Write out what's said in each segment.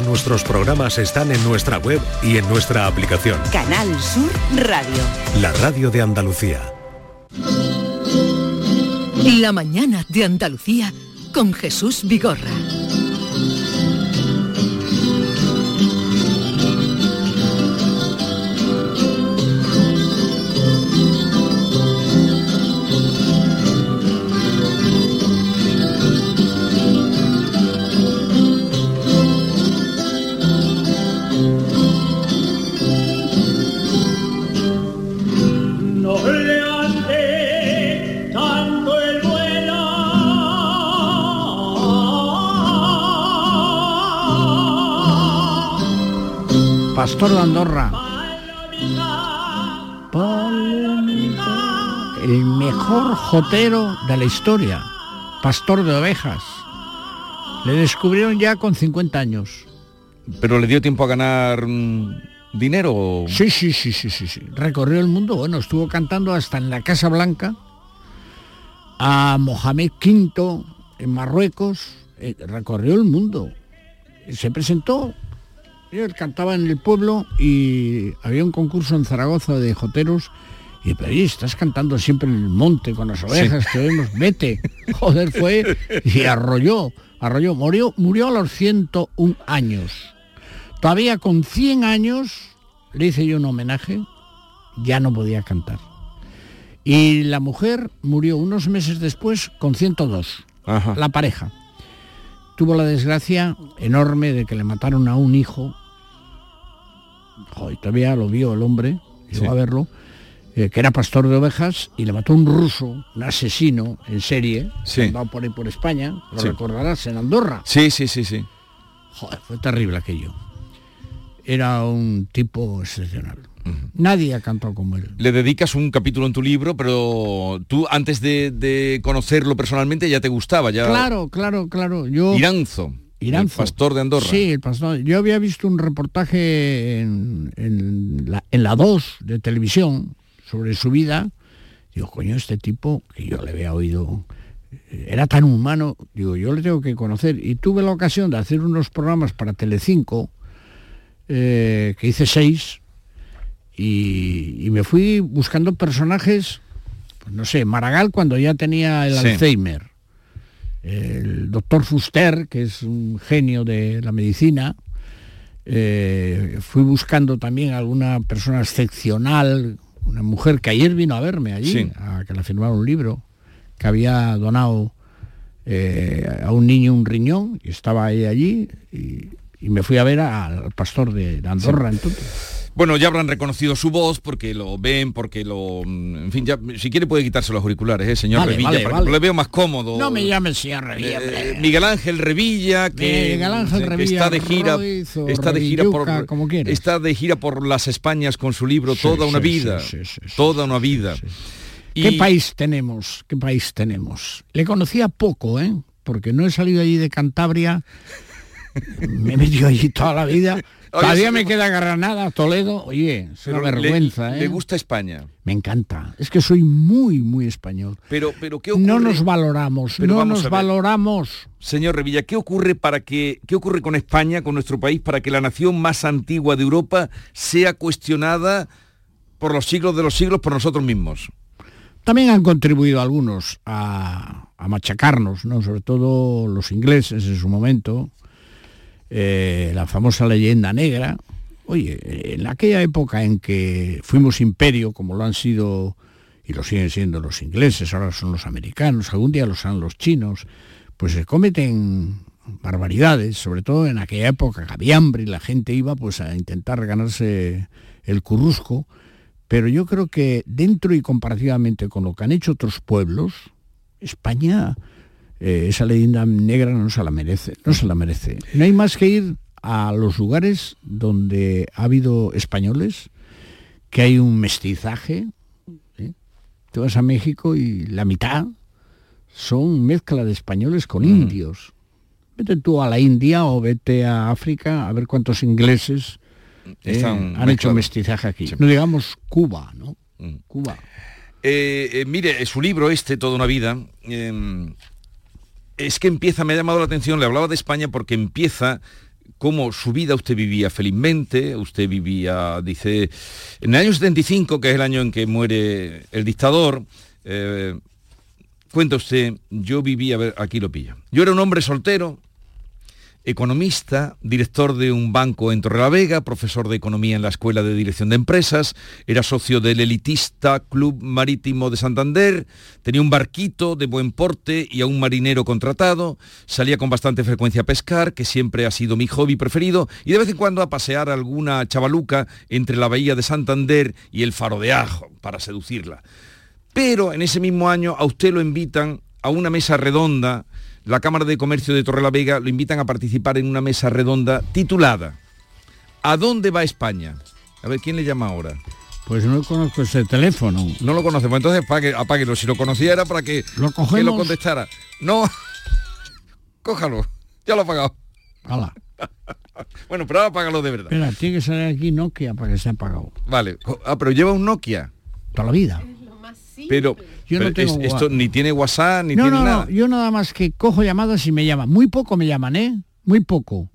Nuestros programas están en nuestra web y en nuestra aplicación. Canal Sur Radio. La radio de Andalucía. La mañana de Andalucía con Jesús Vigorra. Pastor de Andorra. El mejor jotero de la historia. Pastor de ovejas. Le descubrieron ya con 50 años. ¿Pero le dio tiempo a ganar mm, dinero? Sí, sí, sí, sí, sí, sí. Recorrió el mundo. Bueno, estuvo cantando hasta en la Casa Blanca. A Mohamed V en Marruecos. Eh, recorrió el mundo. Se presentó él cantaba en el pueblo y había un concurso en Zaragoza de joteros y pero estás cantando siempre en el monte con las ovejas que vemos, vete. Joder, fue y arrolló, arrolló, murió, murió a los 101 años. Todavía con 100 años le hice yo un homenaje, ya no podía cantar. Y la mujer murió unos meses después con 102, la pareja. Tuvo la desgracia enorme de que le mataron a un hijo todavía lo vio el hombre, llegó a verlo, eh, que era pastor de ovejas y le mató un ruso, un asesino en serie, sí. va por ahí por España, lo recordarás, en Andorra. Sí, sí, sí, sí. Joder, fue terrible aquello. Era un tipo excepcional. Nadie ha cantado como él. Le dedicas un capítulo en tu libro, pero tú antes de, conocerlo personalmente ya te gustaba, ya. Claro, claro, claro. Yo. Iranzo. El pastor de Andorra. Sí, el pastor. Yo había visto un reportaje en, la, en la 2 de televisión sobre su vida. Digo, coño, este tipo, que yo le había oído, era tan humano, digo, yo le tengo que conocer. Y tuve la ocasión de hacer unos programas para Telecinco, eh, que hice seis, y, me fui buscando personajes, pues no sé, Maragall cuando ya tenía el Alzheimer el doctor Fuster, que es un genio de la medicina, eh, fui buscando también alguna persona excepcional, una mujer que ayer vino a verme allí, a que la firmara un libro, que había donado eh, a un niño un riñón, y estaba ahí allí, y, me fui a ver al pastor de Andorra entonces. Bueno, ya habrán reconocido su voz porque lo ven, porque lo... En fin, ya, si quiere puede quitarse los auriculares, ¿eh, señor Revilla, para le veo más cómodo. No me llame señor Revilla. Eh, Miguel Ángel Revilla, que, está de gira, está de gira por, está de gira por las Españas con su libro Toda una vida, toda una vida. ¿Qué país tenemos? ¿Qué país tenemos? Le conocía poco, ¿eh? Porque no he salido allí de Cantabria, me he metido allí toda la vida Todavía me queda Granada, Toledo. Oye, es una vergüenza. Le, ¿eh? ¿Le gusta España? Me encanta. Es que soy muy, muy español. Pero, pero ¿qué ocurre? No nos valoramos, no nos valoramos. Señor Revilla, ¿qué ocurre para que, qué ocurre con España, con nuestro país, para que la nación más antigua de Europa sea cuestionada por los siglos de los siglos por nosotros mismos? También han contribuido algunos a, a machacarnos, ¿no? Sobre todo los ingleses en su momento eh, la famosa leyenda negra. Oye, en aquella época en que fuimos imperio, como lo han sido y lo siguen siendo los ingleses, ahora son los americanos, algún día lo serán los chinos, pues se cometen barbaridades, sobre todo en aquella época que había hambre y la gente iba pues a intentar ganarse el currusco, pero yo creo que dentro y comparativamente con lo que han hecho otros pueblos, España eh, esa leyenda negra no se la merece, no se la merece. No hay más que ir a los lugares donde ha habido españoles, que hay un mestizaje. ¿eh? Te vas a México y la mitad son mezcla de españoles con mm. indios. Vete tú a la India o vete a África a ver cuántos ingleses ¿eh? han hecho mestizaje aquí. No digamos Cuba, ¿no? Mm. Cuba. mire, su libro este, Toda una vida, em, es que empieza, me ha llamado la atención, le hablaba de España porque empieza cómo su vida usted vivía felizmente, usted vivía, dice, en el año 75, que es el año en que muere el dictador, eh, cuenta usted, yo vivía, a ver, aquí lo pilla. Yo era un hombre soltero, economista, director de un banco en Torrelavega, profesor de economía en la Escuela de Dirección de Empresas, era socio del elitista Club Marítimo de Santander, tenía un barquito de buen porte y a un marinero contratado, salía con bastante frecuencia a pescar, que siempre ha sido mi hobby preferido, y de vez en cuando a pasear alguna chavaluca entre la bahía de Santander y el faro de Ajo para seducirla. Pero en ese mismo año a usted lo invitan a una mesa redonda la Cámara de Comercio de Torrelavega lo invitan a participar en una mesa redonda titulada ¿A dónde va España? A ver, ¿quién le llama ahora? Pues no conozco ese teléfono. No lo conocemos, entonces apáguelo. Si lo conocía era para que lo, que lo contestara. No, cójalo, ya lo ha pagado. Hala. bueno, pero ahora apágalo de verdad. Espera, tiene que salir aquí Nokia para que se ha apagado. Vale, ah, pero lleva un Nokia. Toda la vida. Pero, yo no tengo esto ni tiene WhatsApp ni tiene nada. yo nada más que cojo llamadas y me llaman. Muy poco me llaman, ¿eh? Muy poco.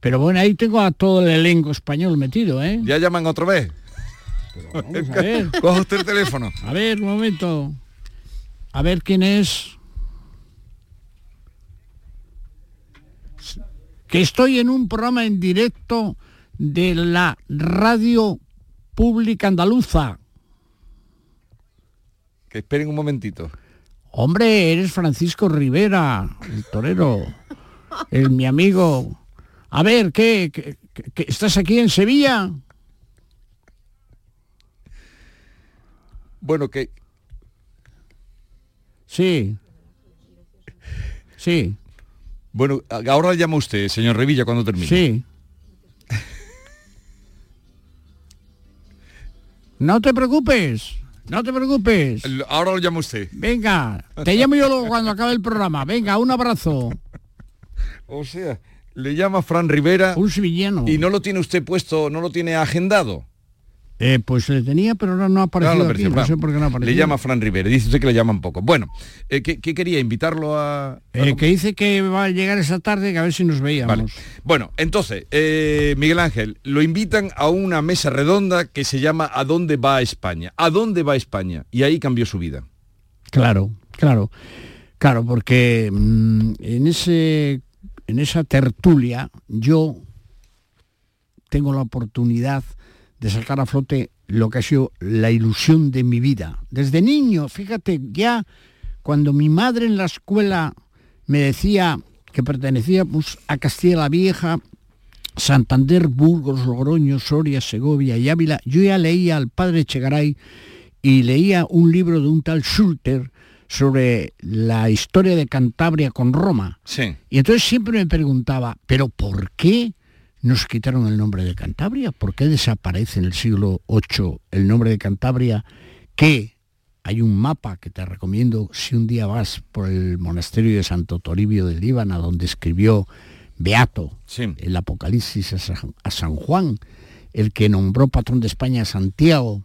Pero bueno, ahí tengo a todo el elenco español metido, ¿eh? Ya llaman otra vez. Coja usted el teléfono. A ver, un momento. A ver quién es. Que estoy en un programa en directo de la radio pública andaluza esperen un momentito. Hombre, eres Francisco Rivera, el torero, el, mi amigo. A ver, ¿qué, estás aquí en Sevilla? Bueno, que... Sí. Sí. Bueno, ahora llama usted, señor Revilla, cuando termine. Sí. No te preocupes. No te preocupes. Ahora lo llamo usted. Venga, te llamo yo luego cuando acabe el programa. Venga, un abrazo. O sea, le llama Fran Rivera. Un sevillano. Y no lo tiene usted puesto, no lo tiene agendado. Eh, pues le tenía, pero ahora no ha aparecido. No, sé por qué no ha aparecido. Le llama Fran Rivera, dice usted que le llaman poco. Bueno, eh, ¿qué, quería? ¿Invitarlo a...? Eh, que dice que va a llegar esa tarde, que a ver si nos veíamos. Bueno, entonces, Miguel Ángel, lo invitan a una mesa redonda que se llama ¿A dónde va España? ¿A dónde va España? Y ahí cambió su vida. Claro, claro. Claro, porque mm, en, ese, en esa tertulia yo tengo la oportunidad de sacar a flote lo que ha sido la ilusión de mi vida. Desde niño, fíjate, ya cuando mi madre en la escuela me decía que pertenecíamos a Castilla la Vieja, Santander, Burgos, Logroño, Soria, Segovia y Ávila, yo ya leía al padre Chegaray y leía un libro de un tal Schulter sobre la historia de Cantabria con Roma. Sí. Y entonces siempre me preguntaba, ¿pero por qué nos quitaron el nombre de Cantabria? ¿Por qué desaparece en el siglo VIII el nombre de Cantabria? Que hay un mapa que te recomiendo si un día vas por el monasterio de Santo Toribio del Líbano, donde escribió Beato el Apocalipsis a San, Juan, el que nombró patrón de España a Santiago.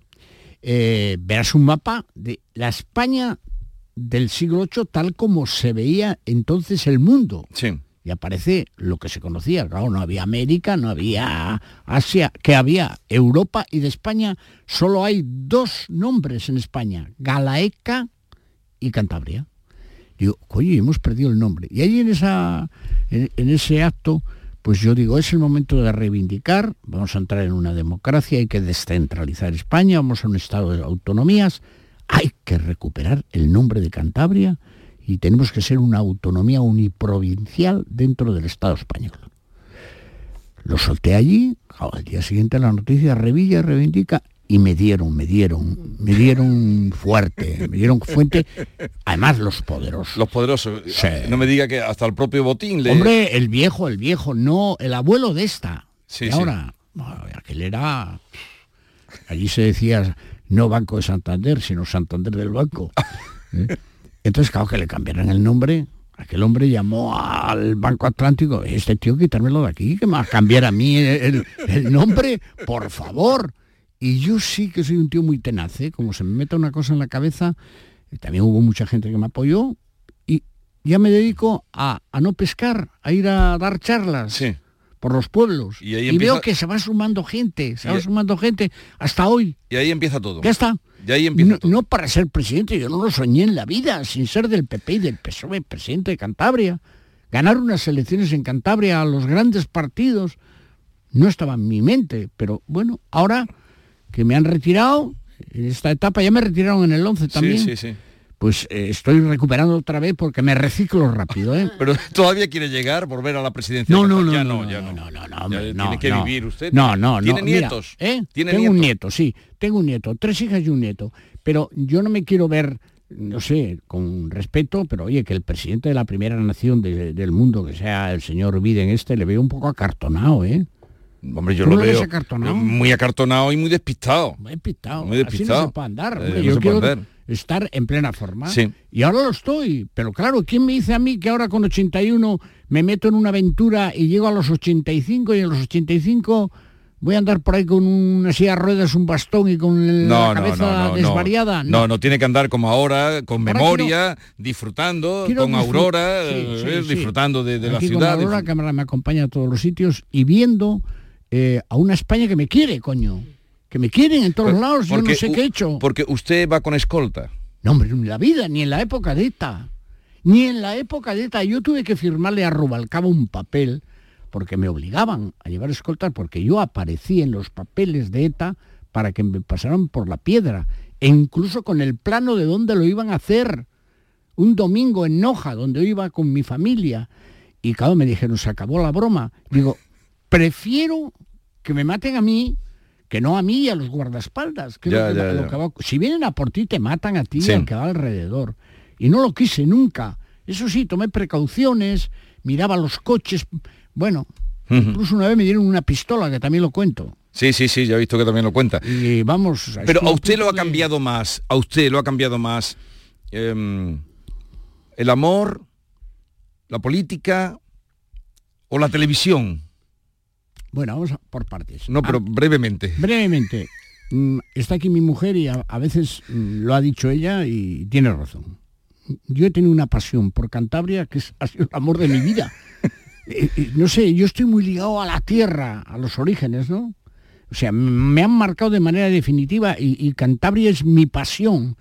Eh, verás un mapa de la España del siglo VIII tal como se veía entonces el mundo. Sí y aparece lo que se conocía. Claro, no había América, no había Asia, que había Europa y de España solo hay dos nombres en España, Galaeca y Cantabria. Digo, oye, hemos perdido el nombre. Y ahí en, esa, en, ese acto, pues yo digo, es el momento de reivindicar, vamos a entrar en una democracia, hay que descentralizar España, vamos a un estado de autonomías, hay que recuperar el nombre de Cantabria y tenemos que ser una autonomía uniprovincial dentro del Estado español. Lo solté allí, al día siguiente la noticia Revilla reivindica y me dieron, me dieron, me dieron fuerte, me dieron fuente, además los poderosos. Los poderosos, no me diga que hasta el propio Botín le... Hombre, el viejo, el viejo, no, el abuelo de esta. Sí, ahora, aquel era... Allí se decía no Banco de Santander, sino Santander del Banco. ¿eh? Entonces, claro, que le cambiaran el nombre. Aquel hombre llamó al Banco Atlántico, este tío quitármelo de aquí, que me va a cambiar a mí el, nombre, por favor. Y yo sí que soy un tío muy tenaz, ¿eh? como se me meta una cosa en la cabeza, también hubo mucha gente que me apoyó, y ya me dedico a, no pescar, a ir a dar charlas. Sí. por los pueblos. Y ahí Y, veo que se va sumando gente, se Y- va sumando gente hasta hoy. Y ahí empieza todo. Ya está. Y ahí empieza no, todo. no para ser presidente, yo no lo soñé en la vida, sin ser del PP y del PSOE, presidente de Cantabria. Ganar unas elecciones en Cantabria a los grandes partidos no estaba en mi mente, pero bueno, ahora que me han retirado, en esta etapa ya me retiraron en el 11 también, Sí, sí, sí. Pues eh, estoy recuperando otra vez porque me reciclo rápido, ¿eh? Pero todavía quiere llegar, volver a la presidencia. No, no, no, ya no, ya no, no, no, Ya hombre, no, tiene que no. vivir usted. No, no, no. Tiene mira, nietos. ¿eh? Tiene tengo nietos. un nieto, sí, tengo un nieto, tres hijas y un nieto. Pero yo no me quiero ver, no sé, con respeto, pero oye, que el presidente de la primera nación de- del mundo, que sea el señor Biden este, le veo un poco acartonado, ¿eh? Hombre, yo ¿Tú lo veo acartonado? muy acartonado y muy despistado. Muy despistado. Muy Así despistado. no se puede andar. Eh, hombre. yo quiero andar. estar en plena forma. Sí. Y ahora lo estoy. Pero claro, ¿quién me dice a mí que ahora con 81 me meto en una aventura y llego a los 85 y a los 85 voy a andar por ahí con una silla de ruedas, un bastón y con No, la cabeza no, no, desvariada? no. No, tiene que andar como ahora, con Ahora memoria, disfrutando, Quiero con disfrut- Aurora, Sí, eh, sí, disfrutando de, de la con ciudad. Aurora, disfrut- que me me acompaña a todos los sitios y viendo eh, a una España que me quiere, coño. Que me quieren en todos lados, yo no sé qué he hecho. Porque usted va con escolta. No, hombre, en la vida, ni en la época de ETA. Ni en la época de ETA. Yo tuve que firmarle a Rubalcaba un papel porque me obligaban a llevar escoltas porque yo aparecí en los papeles de ETA para que me pasaran por la piedra. E incluso con el plano de dónde lo iban a hacer. Un domingo en Noja, donde yo iba con mi familia. Y claro, me dijeron, se acabó la broma. Digo, prefiero que me maten a mí que no a mí y a los guardaespaldas. que es Ya, lo que ya, va- lo ya. que va- si vienen a por ti, te matan a ti Sí. y al que va alrededor. Y no lo quise nunca. Eso sí, tomé precauciones, miraba los coches. Bueno, incluso una vez me dieron una pistola, que también lo cuento. Sí, sí, sí, ya he visto que también lo cuenta. Y vamos... Pero a usted lo ha de- cambiado más, a usted lo ha cambiado más em, el amor, la política o la televisión. Bueno, vamos a- por partes. No, Ah, pero brevemente. Brevemente, mm, está aquí mi mujer y a, a veces mm, lo ha dicho ella y tiene razón. Yo he tenido una pasión por Cantabria que es, ha sido el amor de mi vida. Eh, eh, no sé, yo estoy muy ligado a la tierra, a los orígenes, ¿no? O sea, me han marcado de manera definitiva y, y Cantabria es mi pasión.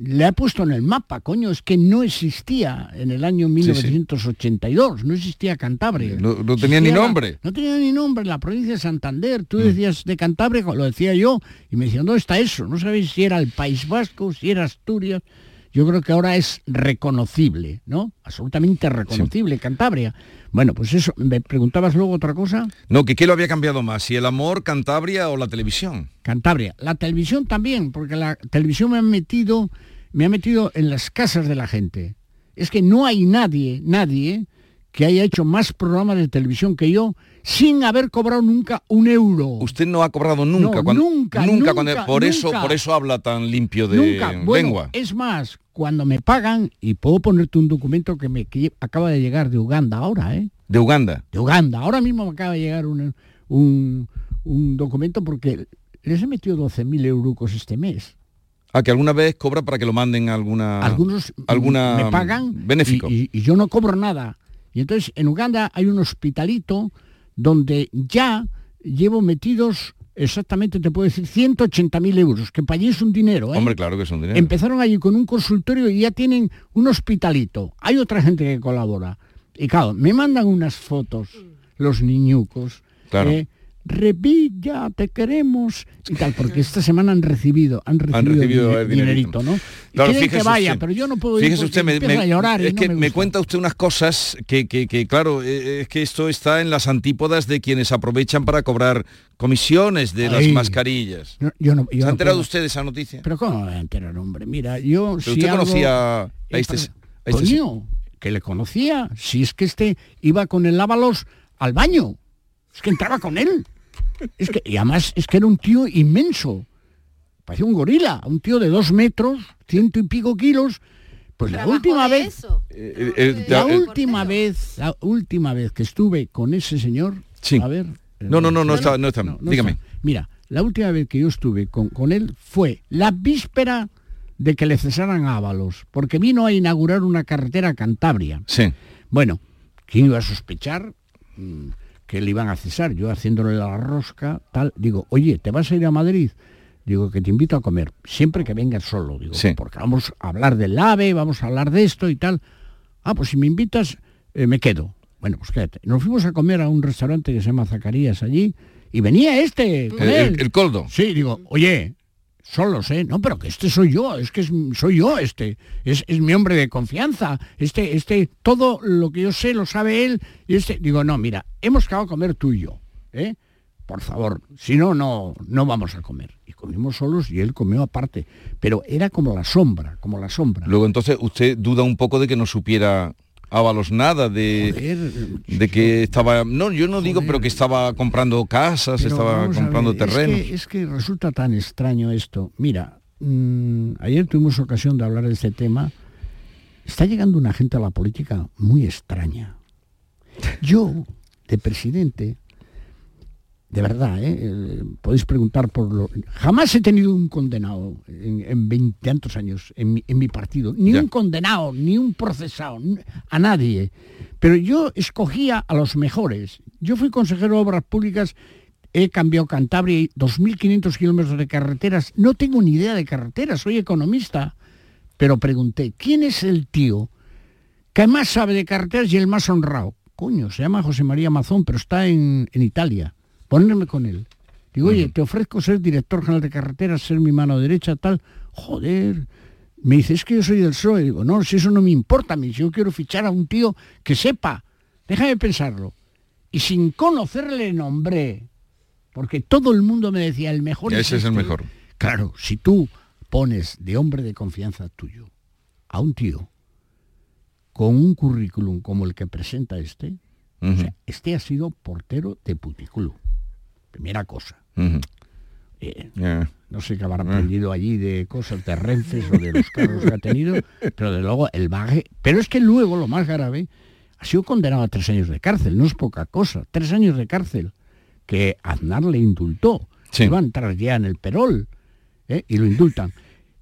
Le he puesto en el mapa, coño, es que no existía en el año sí. 1982, no existía Cantabria. No- no tenía ni la- nombre. no tenía ni nombre, la provincia de Santander. Tú decías de Cantabria, lo decía yo, y me decían, ¿dónde está eso? No sabéis si era el País Vasco, si era Asturias. Yo creo que ahora es reconocible, ¿no? Absolutamente reconocible, Cantabria. Bueno, pues eso, ¿me preguntabas luego otra cosa? No, que qué lo había cambiado más, si el amor, Cantabria o la televisión. Cantabria. La televisión también, porque la televisión me ha metido, me ha metido en las casas de la gente. Es que no hay nadie, nadie que haya hecho más programas de televisión que yo sin haber cobrado nunca un euro. Usted no ha cobrado nunca, No, cuando, nunca, cuando- nunca, por eso, nunca. por eso habla tan limpio de Nunca. Bueno, lengua. es más, cuando me pagan, y puedo ponerte un documento que me que acaba de llegar de Uganda ahora, ¿eh? De Uganda. De Uganda. Ahora mismo me acaba de llegar un, un, un documento porque les he metido 12.000 euros este mes. Ah, que alguna vez cobra para que lo manden a alguna Algunos alguna me pagan benéfico. Y, y- y yo no cobro nada. Y entonces en Uganda hay un hospitalito donde ya llevo metidos, exactamente te puedo decir, 180.000 euros, que para allí es un dinero. ¿eh? Hombre, claro que es un dinero. Empezaron allí con un consultorio y ya tienen un hospitalito. Hay otra gente que colabora. Y claro, me mandan unas fotos, los niñucos. Claro. eh, Revilla, te queremos y tal, porque esta semana han recibido, han recibido, el dinerito. dinerito, ¿no? Claro, que fíjese vaya, usted. pero yo no puedo ir Fíjese usted, me, a llorar es no que me cuenta usted unas cosas que, que- que, claro, eh, es que esto está en las antípodas de quienes aprovechan para cobrar comisiones de las mascarillas. No, yo no- yo ¿Se ha enterado puedo. usted de esa noticia? Pero ¿cómo me voy a enterar, hombre? Mira, yo Pero si usted algo- conocía a Eh, este, pero- a este- coño, que le conocía. Si es que este iba con el lábalos al baño. Es que entraba con él. Es que, y además es que era un tío inmenso. Parecía un gorila, un tío de dos metros, ciento y pico kilos. Pues la última vez, eso. Eh, eh, la eh, última portero. vez, la última vez que estuve con ese señor, Sí. a ver. No, no, no, no está, no está. no, no Dígame. está. Mira, la última vez que yo estuve con, con él fue la víspera de que le cesaran a Ábalos, porque vino a inaugurar una carretera a Cantabria. Sí. Bueno, ¿quién iba a sospechar mm, que le iban a cesar, yo haciéndole la rosca, tal, digo, oye, ¿te vas a ir a Madrid? Digo, que te invito a comer, siempre que vengas solo, digo, porque vamos a hablar del AVE, vamos a hablar de esto y tal. Ah, pues si me invitas, eh, me quedo. Bueno, pues quédate. Nos fuimos a comer a un restaurante que se llama Zacarías allí, y venía este. el, coldo. Sí, digo, oye, solos, ¿eh? No, pero que este soy yo, es que soy yo este, es, mi hombre de confianza, este, este, todo lo que yo sé lo sabe él, y este, digo, no, mira, hemos acabado de comer tú y yo, ¿eh? Por favor, si no, no, no vamos a comer. Y comimos solos y él comió aparte, pero era como la sombra, como la sombra. Luego entonces usted duda un poco de que no supiera Ábalos nada de, de que estaba, no, yo no digo, pero que estaba comprando casas, estaba comprando terrenos. Es que, resulta tan extraño esto. Mira, mm, ayer tuvimos ocasión de hablar de este tema. Está llegando una gente a la política muy extraña. Yo, de presidente, de verdad, ¿eh? ¿eh? podéis preguntar por lo... Jamás he tenido un condenado en veintitantos años en mi, partido, ni un condenado, ni un procesado, a nadie. Pero yo escogía a los mejores. Yo fui consejero de Obras Públicas, he cambiado Cantabria, 2.500 kilómetros de carreteras. No tengo ni idea de carreteras, soy economista. Pero pregunté, ¿quién es el tío que más sabe de carreteras y el más honrado? Coño, se llama José María Mazón, pero está en Italia ponerme con él. Digo, oye, te ofrezco ser director general de carreteras, ser mi mano derecha, tal. Joder. Me dice, es que yo soy del PSOE. Digo, no, si eso no me importa a mí, si yo quiero fichar a un tío que sepa. Déjame pensarlo. Y sin conocerle nombré, porque todo el mundo me decía, el mejor Ese es, el este". mejor. Claro, si tú pones de hombre de confianza tuyo a un tío con un currículum como el que presenta este, este ha sido portero de puticlub. Primera cosa. Eh, no sé qué habrá aprendido allí de cosas de Rences o de los carros que ha tenido, pero de luego el baje. Pero es que luego, lo más grave, ha sido condenado a tres años de cárcel, no es poca cosa. Tres años de cárcel que Aznar le indultó. Se va a entrar ya en el perol ¿eh? y lo indultan.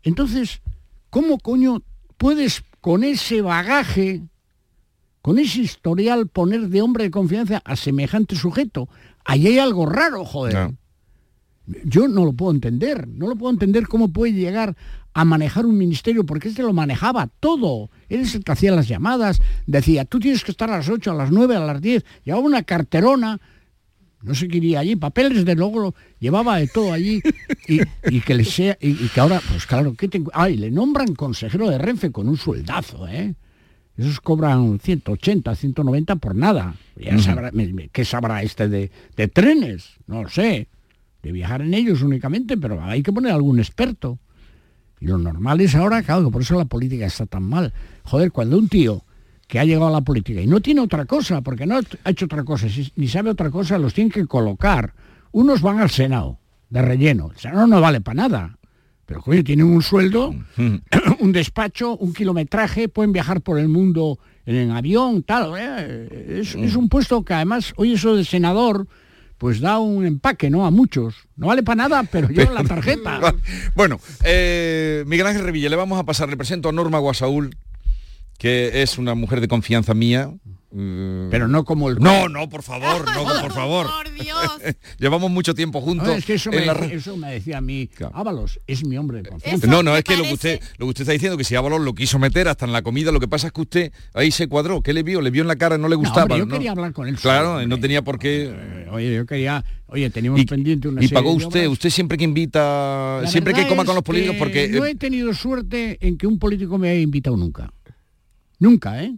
Entonces, ¿cómo coño puedes con ese bagaje, con ese historial, poner de hombre de confianza a semejante sujeto? Ahí hay algo raro, joder. Yo no lo puedo entender, no lo puedo entender cómo puede llegar a manejar un ministerio, porque este lo manejaba todo. Él es el que hacía las llamadas, decía, tú tienes que estar a las 8, a las 9, a las 10, llevaba una carterona, no sé qué iría allí, papeles de logro, llevaba de todo allí, y, que le sea, y, que ahora, pues claro, ¿qué te, ay, le nombran consejero de Renfe con un sueldazo, ¿eh? Esos cobran 180, 190 por nada. Ya sabrá, ¿Qué sabrá este de, trenes? No lo sé. De viajar en ellos únicamente, pero hay que poner algún experto. Y lo normal es ahora, claro, por eso la política está tan mal. Joder, cuando un tío que ha llegado a la política y no tiene otra cosa, porque no ha hecho otra cosa, ni sabe otra cosa, los tienen que colocar. Unos van al Senado, de relleno. El Senado no vale para nada. Pero coño, tienen un sueldo, un despacho, un kilometraje, pueden viajar por el mundo en avión, tal. Eh, es, un puesto que además, hoy eso de senador, pues da un empaque, ¿no? A muchos. No vale para nada, pero yo la tarjeta. bueno, eh, Miguel Ángel Revilla, le vamos a pasar, le presento a Norma Guasaúl, que es una mujer de confianza mía. Pero no como el... No, no, por favor, no, por favor. Llevamos mucho tiempo juntos. es que eso, me, decía a mí, Ábalos es mi hombre de confianza. No, no, es que lo que, usted, lo que usted está diciendo, que si Ábalos lo quiso meter hasta en la comida, lo que pasa es que usted ahí se cuadró. ¿Qué le vio? Le vio en la cara, no le gustaba. yo quería hablar con él. Claro, no tenía por qué... Eh, oye, yo quería... Oye, teníamos pendiente una Y pagó usted, usted siempre que invita, siempre que coma con los políticos, porque... No he tenido suerte en que un político me haya invitado nunca. Nunca, ¿eh?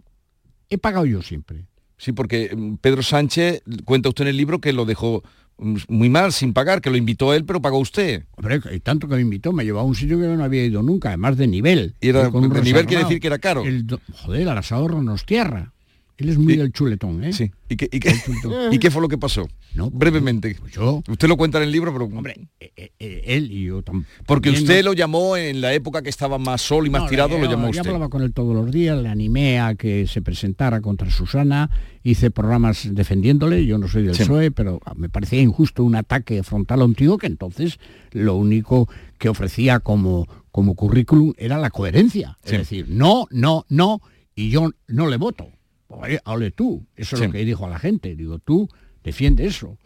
He pagado yo siempre. Sí, porque mm, Pedro Sánchez, cuenta usted en el libro que lo dejó mm, muy mal, sin pagar, que lo invitó a él, pero pagó usted. Hombre, tanto que lo invitó, me llevó a un sitio que yo no había ido nunca, además de nivel. Y era, de nivel quiere decir que era caro. El, joder, al asador nos tierra. Él es muy del chuletón, ¿eh? Sí. ¿Y qué, y qué, fue lo que pasó? No, pues Brevemente. Pues yo, usted lo cuenta en el libro, pero... Hombre, eh, eh, eh, él y yo también. Porque usted lo llamó en la época que estaba más sol y más tirado, lo llamó usted. Yo hablaba con él todos los días, le animé a que se presentara contra Susana, hice programas defendiéndole, yo no soy del PSOE, pero me parecía injusto un ataque frontal a un tío que entonces lo único que ofrecía como, como currículum era la coherencia. Es decir, no, no, no, y yo no le voto. Oye, hable tú. Eso es lo que dijo a la gente. Digo, tú defiende eso.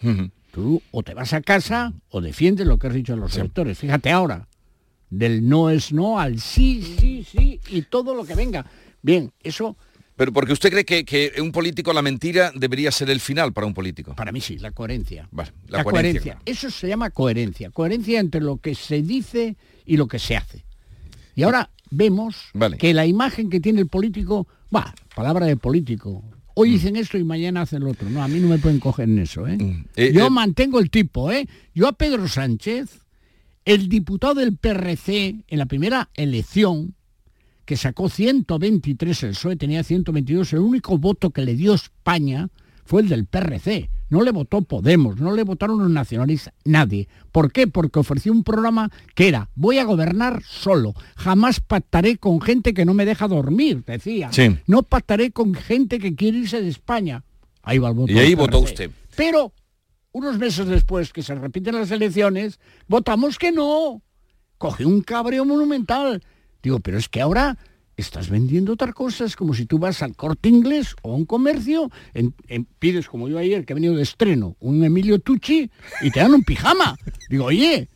Tú o te vas a casa o defiendes lo que has dicho a los electores. Fíjate ahora, del no es no al sí, sí, sí y todo lo que venga. Bien, eso Pero porque usted cree que, que un político, la mentira debería ser el final para un político. para mí sí, la coherencia. Vale, la, coherencia. Eso se llama coherencia. Coherencia entre lo que se dice y lo que se hace. Y ahora vemos Vale. que la imagen que tiene el político, va, palabra de político. Hoy Mm. dicen esto y mañana hacen lo otro. No, a mí no me pueden coger en eso, ¿eh? Mm. Eh, Yo eh, mantengo el tipo, ¿eh? Yo a Pedro Sánchez, el diputado del PRC en la primera elección, que sacó 123 el PSOE, tenía 122, el único voto que le dio España fue el del PRC. No le votó Podemos, no le votaron los nacionalistas, nadie. ¿Por qué? Porque ofreció un programa que era, voy a gobernar solo, jamás pactaré con gente que no me deja dormir, decía. Sí. No pactaré con gente que quiere irse de España. Ahí va el voto. Y ahí votó usted. Pero unos meses después que se repiten las elecciones, votamos que no. Coge un cabreo monumental. Digo, pero es que ahora estás vendiendo otras cosas, como si tú vas al corte inglés o a un comercio, en- en- pides como yo ayer, que he venido de estreno, un Emilio Tucci y te dan un pijama. Digo, oye,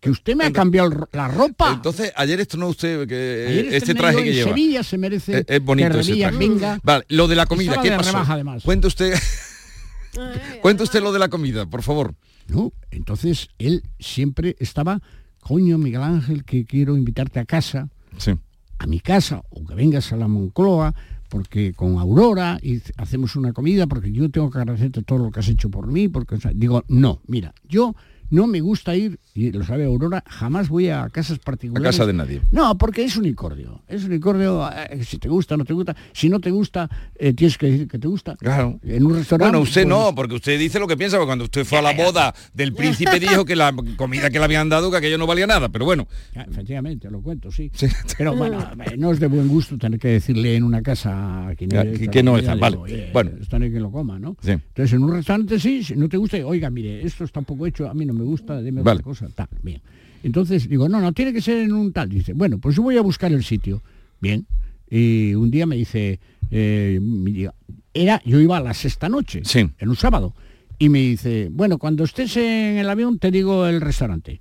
que usted me ha cambiado la ropa. Entonces, ayer estrenó usted que, Ayer este traje que en lleva. Sevilla se merece Es, es bonito que ese Revilla traje. venga. Vale, lo de la comida, ¿qué pasó? rebaja, además. Cuente usted, cuente usted lo de la comida, por favor. No, entonces él siempre estaba, coño Miguel Ángel, que quiero invitarte a casa, Sí. A mi casa, o que vengas a la Moncloa, porque con Aurora y hacemos una comida, porque yo tengo que agradecerte todo lo que has hecho por mí, porque o sea, digo, no, mira, yo no me gusta ir, y lo sabe Aurora, jamás voy a casas A particulares. casa de nadie. No, porque es unicordio. Es unicordio, eh, si te gusta, no te gusta. Si no te gusta, eh, tienes que decir que te gusta. Claro. En un restaurante. Bueno, usted pues, no, porque usted dice lo que piensa, porque cuando usted fue a la boda del príncipe dijo que la comida que le habían dado, que aquello no valía nada, pero bueno. Efectivamente, lo cuento, sí. Sí. Pero bueno, eh, no es de buen gusto tener que decirle en una casa a quien que- a que no está, vale. "Oye, Bueno. No hay que lo coma, ¿no? Sí. Entonces, en un restaurante sí, si no te gusta, oiga, mire, esto está un poco hecho, a mí no me gusta, deme Vale. otra cosa, tal, bien. Entonces digo, no, no, tiene que ser en un tal. Dice, bueno, pues yo voy a buscar el sitio. Bien. Y un día me dice, eh, me era, yo iba a la sexta noche, Sí. en un sábado. Y me dice, bueno, cuando estés en el avión te digo el restaurante.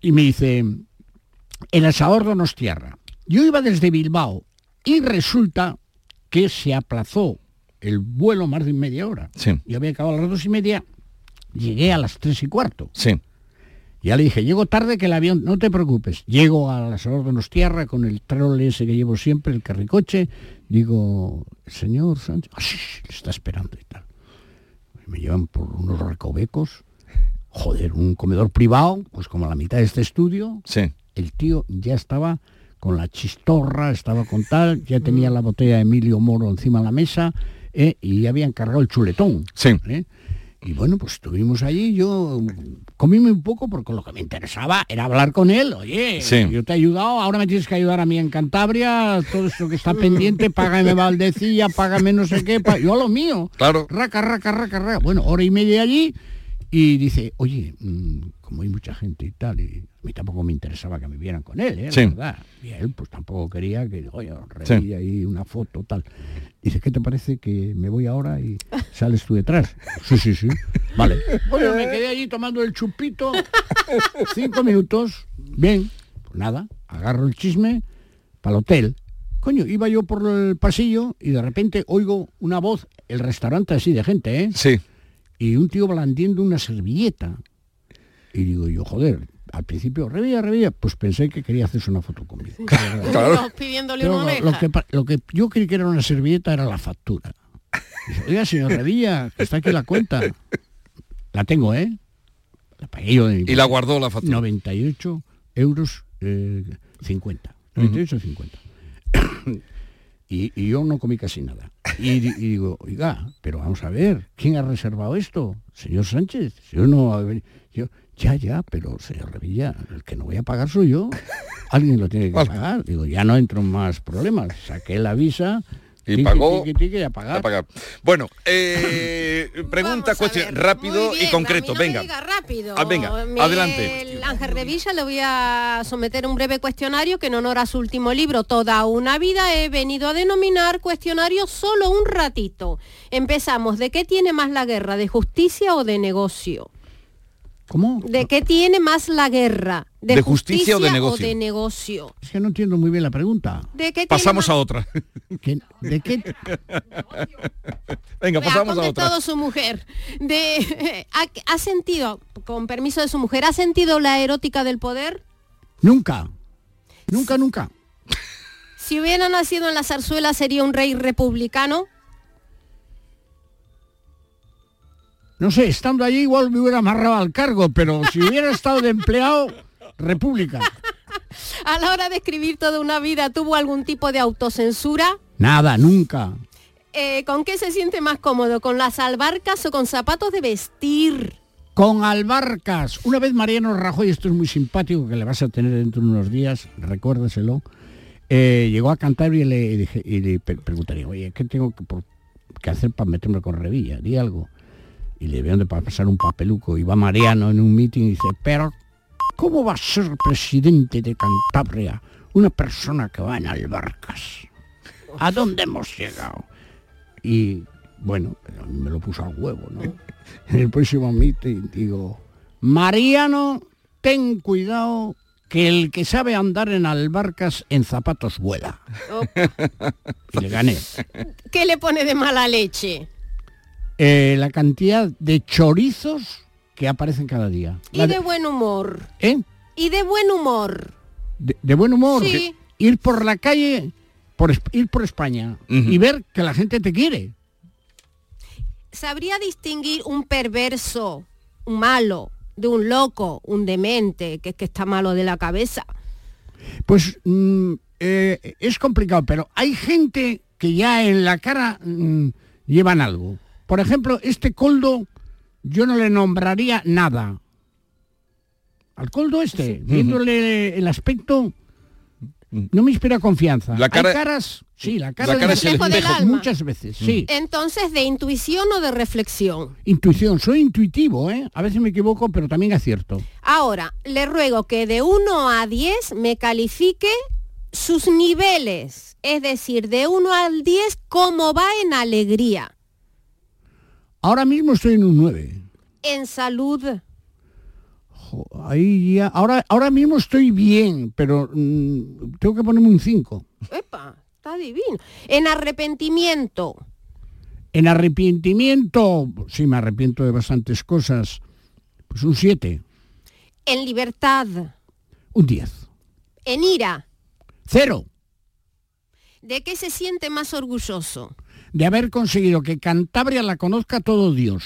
Y me dice, el asador Donostiarra. Yo iba desde Bilbao y resulta que se aplazó el vuelo más de media hora. Sí. Yo había acabado a las dos y media, llegué a las tres y cuarto. Sí. Ya le dije, llego tarde que el avión, no te preocupes. Llego al asador Donostiarra con el trole ese que llevo siempre, el carricoche. Digo, señor Sánchez, "Ah, sí, sí, le está esperando y tal. Me llevan por unos recovecos. Joder, un comedor privado, pues como la mitad de este estudio Sí. el tío ya estaba con la chistorra, estaba con tal, ya tenía la botella de Emilio Moro encima de la mesa eh, y ya habían cargado el chuletón. Sí. ¿eh? Y bueno, pues estuvimos allí, yo comíme un poco porque lo que me interesaba era hablar con él. Oye, Sí. yo te he ayudado, ahora me tienes que ayudar a mí en Cantabria, todo esto que está pendiente, págame Valdecilla, págame no sé qué, yo a lo mío. Claro. Raca, raca, raca, raca. Bueno, hora y media allí y dice, oye, mm, como hay mucha gente y tal, y mí tampoco me interesaba que me vieran con él, ¿eh? La Sí. verdad. Y él pues tampoco quería que, oye, revilla ahí una foto, tal. Dice, ¿qué te parece que me voy ahora y sales tú detrás? Sí, sí, sí. Vale. Bueno, me quedé allí tomando el chupito, cinco minutos, bien, pues nada, agarro el chisme para el hotel. Coño, iba yo por el pasillo y de repente oigo una voz, el restaurante así de gente, ¿eh? Sí. y un tío blandiendo una servilleta. Y digo yo, joder, al principio, revilla, revilla, pues pensé que quería hacerse una foto conmigo. Claro. pidiéndole Pero una lo, lo que, pa- lo que yo creí que era una servilleta era la factura. Dice, Oiga, señor Revilla, está aquí la cuenta. La tengo, ¿eh? La pagué yo de mi Y la guardó la factura. 98 euros eh, 50. 98 50. y, y yo no comí casi nada. Y digo, oiga, pero vamos a ver, ¿quién ha reservado esto? Señor Sánchez. Yo no. Yo, ya, ya, pero señor Revilla, el que no voy a pagar soy yo. Alguien lo tiene que pagar. Digo, ya no entro en más problemas. Saqué la visa, Y pagó a pagar. a pagar. Bueno, eh, pregunta, cuestión, rápido y concreto. a mí no me venga. diga rápido. Ah, venga, Miguel adelante. Ángel Revilla le voy a someter un breve cuestionario que en honor a su último libro, Toda una vida, he venido a denominar cuestionario solo un ratito. Empezamos. ¿De qué tiene más la guerra? ¿De justicia o de negocio? ¿Cómo? ¿De qué tiene más la guerra? ¿De justicia o de negocio? O de negocio? Es que no entiendo muy bien la pregunta. ¿De qué tiene Pasamos más- a otra. ¿Qué- ¿De qué? Venga, Me ha pasamos a otra. su mujer. De, ¿ha, ha sentido, con permiso de su mujer, ¿ha sentido la erótica del poder? Nunca. Nunca, nunca. Si hubiera nacido en la zarzuela, ¿sería un rey republicano? No sé, estando allí igual me hubiera amarrado al cargo, pero si hubiera estado de empleado, república. A la hora de escribir toda una vida, ¿tuvo algún tipo de autocensura? Nada, nunca. Eh, ¿Con qué se siente más cómodo? ¿Con las albarcas o con zapatos de vestir? Con albarcas. Una vez Mariano Rajoy, esto es muy simpático, que le vas a tener dentro de unos días, recuérdaselo, eh, llegó a cantar y le, dije, y le pre- preguntaría, oye, ¿qué tengo que, por- que hacer para meterme con Revilla? Di algo. Y le vieron de pa- pasar un papeluco y va Mariano en un meeting y dice, pero ¿cómo va a ser presidente de Cantabria una persona que va en albarcas? ¿A dónde hemos llegado? Y bueno, a mí me lo puso al huevo, ¿no? En el próximo meeting digo, Mariano, ten cuidado que el que sabe andar en albarcas en zapatos vuela. Oh, Y le gané. ¿Qué le pone de mala leche? Eh, la cantidad de chorizos que aparecen cada día. Y de buen humor. ¿eh? Y de buen humor. de, de buen humor. Sí. Ir por la calle, por, ir por España y ver que la gente te quiere. ¿Sabría distinguir un perverso, un malo, de un loco, un demente, que es que está malo de la cabeza? Pues mm, eh, es complicado, pero hay gente que ya en la cara mm, llevan algo. Por ejemplo, este coldo yo no le nombraría nada. Al coldo este, viéndole el aspecto, no me inspira confianza. La cara- hay caras, sí, la cara, la cara es el del espejo. muchas veces, sí. Entonces, ¿de intuición o de reflexión? Intuición, soy intuitivo, ¿eh? A veces me equivoco, pero también acierto. Ahora, le ruego que de 1 a 10 me califique sus niveles. Es decir, de 1 al 10, cómo va en alegría, Ahora mismo estoy en un 9. en salud, Jo, Ahí ya, ahora, ahora mismo estoy bien, pero mm, tengo que ponerme un 5. Epa, está divino. En arrepentimiento, En arrepentimiento, sí, me arrepiento de bastantes cosas, pues un 7, en libertad, un 10. en ira. Cero, ¿De qué se siente más orgulloso? De haber conseguido que Cantabria la conozca todo Dios.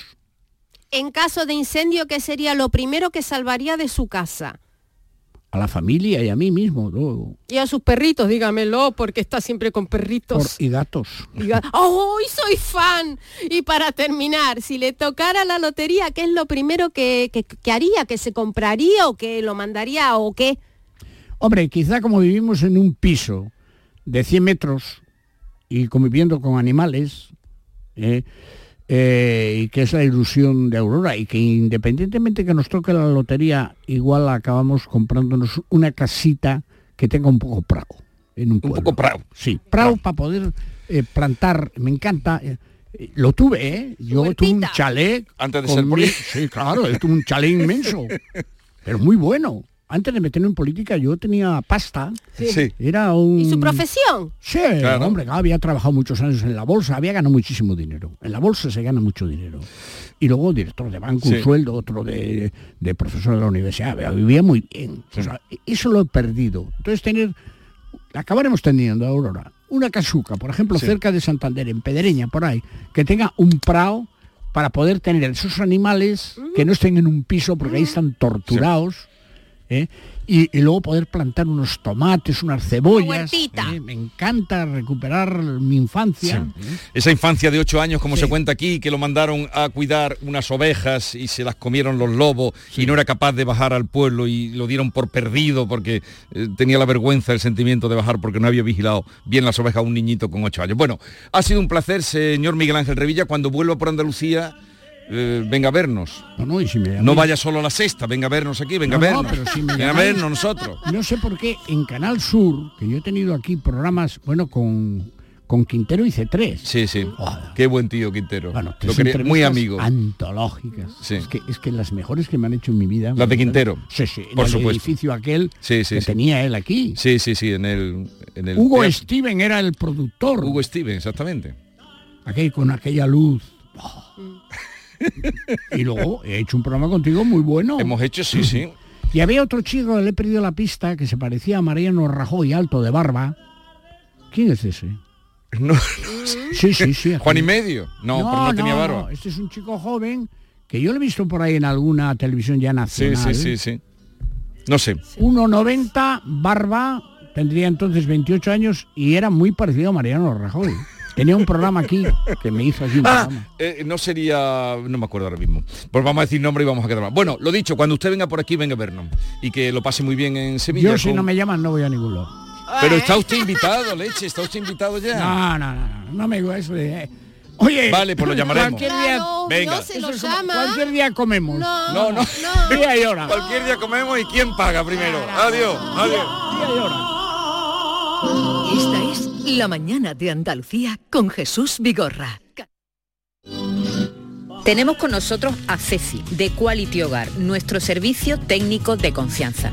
En caso de incendio, ¿qué sería lo primero que salvaría de su casa? A la familia y a mí mismo, luego. Y a sus perritos, dígamelo, porque está siempre con Por- perritos. y gatos. Diga, ¡Ay, soy fan! Y para terminar, si le tocara la lotería, ¿qué es lo primero que, que- que haría? ¿Que se compraría o que lo mandaría o qué? Hombre, quizá como vivimos en un piso de 100 metros y conviviendo con animales, ¿eh? Eh, y que es la ilusión de Aurora, y que independientemente que nos toque la lotería, igual acabamos comprándonos una casita que tenga un poco prado. En un, poco prado. Sí, prado para poder eh, plantar, me encanta. lo tuve, ¿eh? Yo tuve un chalet. Antes de ser mi- Sí, claro, él tuvo un chalet inmenso. Pero muy bueno. Antes de meterme en política yo tenía pasta. Sí. Era un... ¿Y su profesión? Sí, Claro. hombre, había trabajado muchos años en la bolsa, había ganado muchísimo dinero. En la bolsa se gana mucho dinero. Y luego director de banco, Sí. un sueldo, otro de, de profesor de la universidad. Vivía muy bien. O sea, eso lo he perdido. Entonces tener, acabaremos teniendo, Aurora, una casuca, por ejemplo, Sí. cerca de Santander, en Pedreña, por ahí, que tenga un prado para poder tener esos animales que no estén en un piso porque ahí están torturados. ¿Eh? y, y luego poder plantar unos tomates, unas cebollas. ¿eh? Me encanta recuperar mi infancia. Esa infancia de ocho años, como se cuenta aquí, que lo mandaron a cuidar unas ovejas y se las comieron los lobos y no era capaz de bajar al pueblo y lo dieron por perdido porque eh, tenía la vergüenza, el sentimiento de bajar porque no había vigilado bien las ovejas a un niñito con ocho años. Bueno, ha sido un placer, señor Miguel Ángel Revilla, cuando vuelva por Andalucía. Eh, venga a vernos. No, no, y si me- No vaya solo a la sexta, venga a vernos aquí, venga No, a no, vernos. pero si me venga a vernos nosotros. No sé por qué en Canal Sur, que yo he tenido aquí programas, bueno, con, con Quintero hice tres. Sí, sí. Qué buen tío Quintero. Bueno, Lo tres quería- muy amigo. Antológicas. Sí. Es, que, es que las mejores que me han hecho en mi vida. Las de Quintero. Sí, sí. Por el supuesto. edificio aquel Sí, sí, que tenía él aquí. Sí, sí, sí, en el... En el Hugo teatro. Steven era el productor. Hugo Steven, exactamente. Aquel con aquella luz. Oh. y luego he hecho un programa contigo muy bueno. Hemos hecho, sí, sí. Y había otro chico, le he perdido la pista, que se parecía a Mariano Rajoy, alto de barba. ¿Quién es ese? No, Sí, sí, sí. Juan y medio. No, pero no tenía barba. no, Este es un chico joven que yo lo he visto por ahí en alguna televisión ya Sí, nacional. sí, sí, sí. No sé. 1,90, barba, tendría entonces 28 años y era muy parecido a Mariano Rajoy. Tenía un programa aquí que me hizo aquí un Ah, eh, no sería, no me acuerdo ahora mismo. Pues vamos a decir nombre y vamos a quedar mal. Bueno, lo dicho, cuando usted venga por aquí, venga a vernos. Y que lo pase muy bien en Sevilla. Yo si con- no me llaman no voy a ningún lado. Pero está usted invitado, leche, está usted invitado ya. No, no, no, no, no me digo eso de... eh, Oye, Vale, pues lo llamaremos. Cualquier día, Claro, Venga. no se lo es como- llama. cualquier día comemos. No, No, no. Día y hora. Cualquier día comemos y quién paga primero. Adiós, adiós. Día y hora. La mañana de Andalucía con Jesús Vigorra. Tenemos con nosotros a Ceci, de Quality Hogar, nuestro servicio técnico de confianza.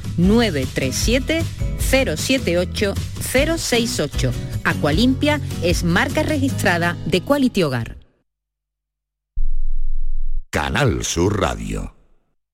937 078 068. Aqualimpia es marca registrada de Quality Hogar. Canal Sur Radio.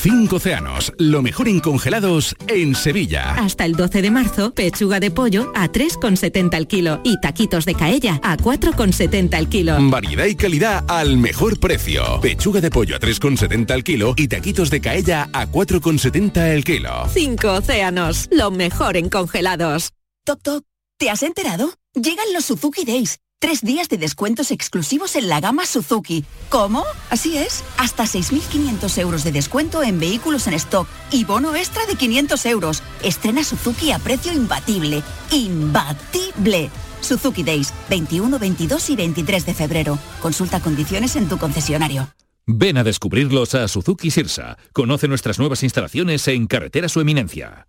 Cinco océanos, lo mejor en congelados en Sevilla. Hasta el 12 de marzo, pechuga de pollo a 3,70 el kilo y taquitos de caella a 4,70 el kilo. Variedad y calidad al mejor precio. Pechuga de pollo a 3,70 al kilo y taquitos de caella a 4,70 el kilo. Cinco océanos, lo mejor en congelados. Toc Toc, ¿te has enterado? Llegan los Suzuki Days. Tres días de descuentos exclusivos en la gama Suzuki. ¿Cómo? Así es. Hasta 6.500 euros de descuento en vehículos en stock y bono extra de 500 euros. Estrena Suzuki a precio imbatible. ¡Imbatible! Suzuki Days, 21, 22 y 23 de febrero. Consulta condiciones en tu concesionario. Ven a descubrirlos a Suzuki Sirsa. Conoce nuestras nuevas instalaciones en Carretera Su Eminencia.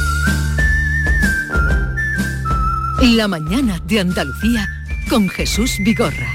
La mañana de Andalucía con Jesús Vigorra.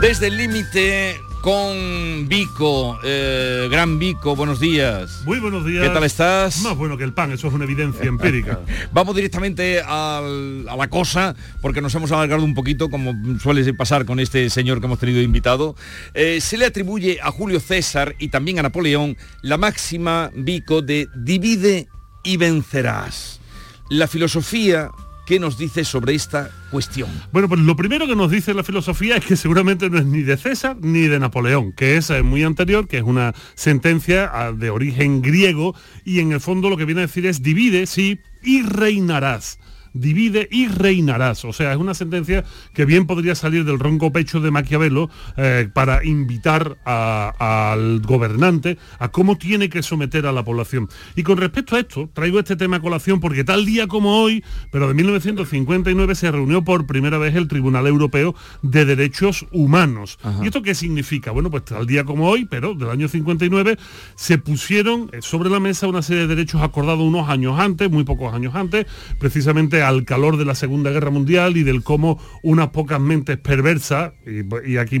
Desde el límite con Vico, eh, Gran Vico, buenos días. Muy buenos días. ¿Qué tal estás? Más bueno que el pan, eso es una evidencia empírica. Vamos directamente al- a la cosa, porque nos hemos alargado un poquito, como suele pasar con este señor que hemos tenido invitado. Eh, se le atribuye a Julio César y también a Napoleón la máxima Vico de divide y vencerás. La filosofía, ¿qué nos dice sobre esta cuestión? Bueno, pues lo primero que nos dice la filosofía es que seguramente no es ni de César ni de Napoleón, que es eh, muy anterior, que es una sentencia ah, de origen griego y en el fondo lo que viene a decir es divide, sí, y reinarás. Divide y reinarás. O sea, es una sentencia que bien podría salir del ronco pecho de Maquiavelo eh, para invitar a- al gobernante a cómo tiene que someter a la población. Y con respecto a esto, traigo este tema a colación porque tal día como hoy, pero de 1959 se reunió por primera vez el Tribunal Europeo de Derechos Humanos. ¿Y esto qué significa? Bueno, pues tal día como hoy, pero del año 59, se pusieron eh, sobre la mesa una serie de derechos acordados unos años antes, muy pocos años antes, precisamente al calor de la Segunda Guerra Mundial y del cómo unas pocas mentes perversas, y, aquí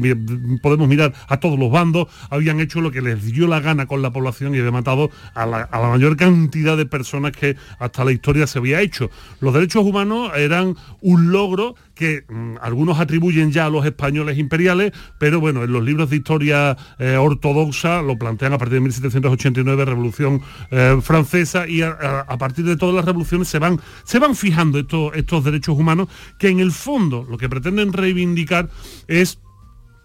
podemos mirar a todos los bandos, habían hecho lo que les dio la gana con la población y había matado a la mayor cantidad de personas que hasta la historia se había hecho. Los derechos humanos eran un logro que mm, algunos atribuyen ya a los españoles imperiales, pero bueno, en los libros de historia eh, ortodoxa lo plantean a partir de 1789, Revolución eh, Francesa, y a, a- partir de todas las revoluciones se van, se van fijando estos, estos derechos humanos que en el fondo lo que pretenden reivindicar es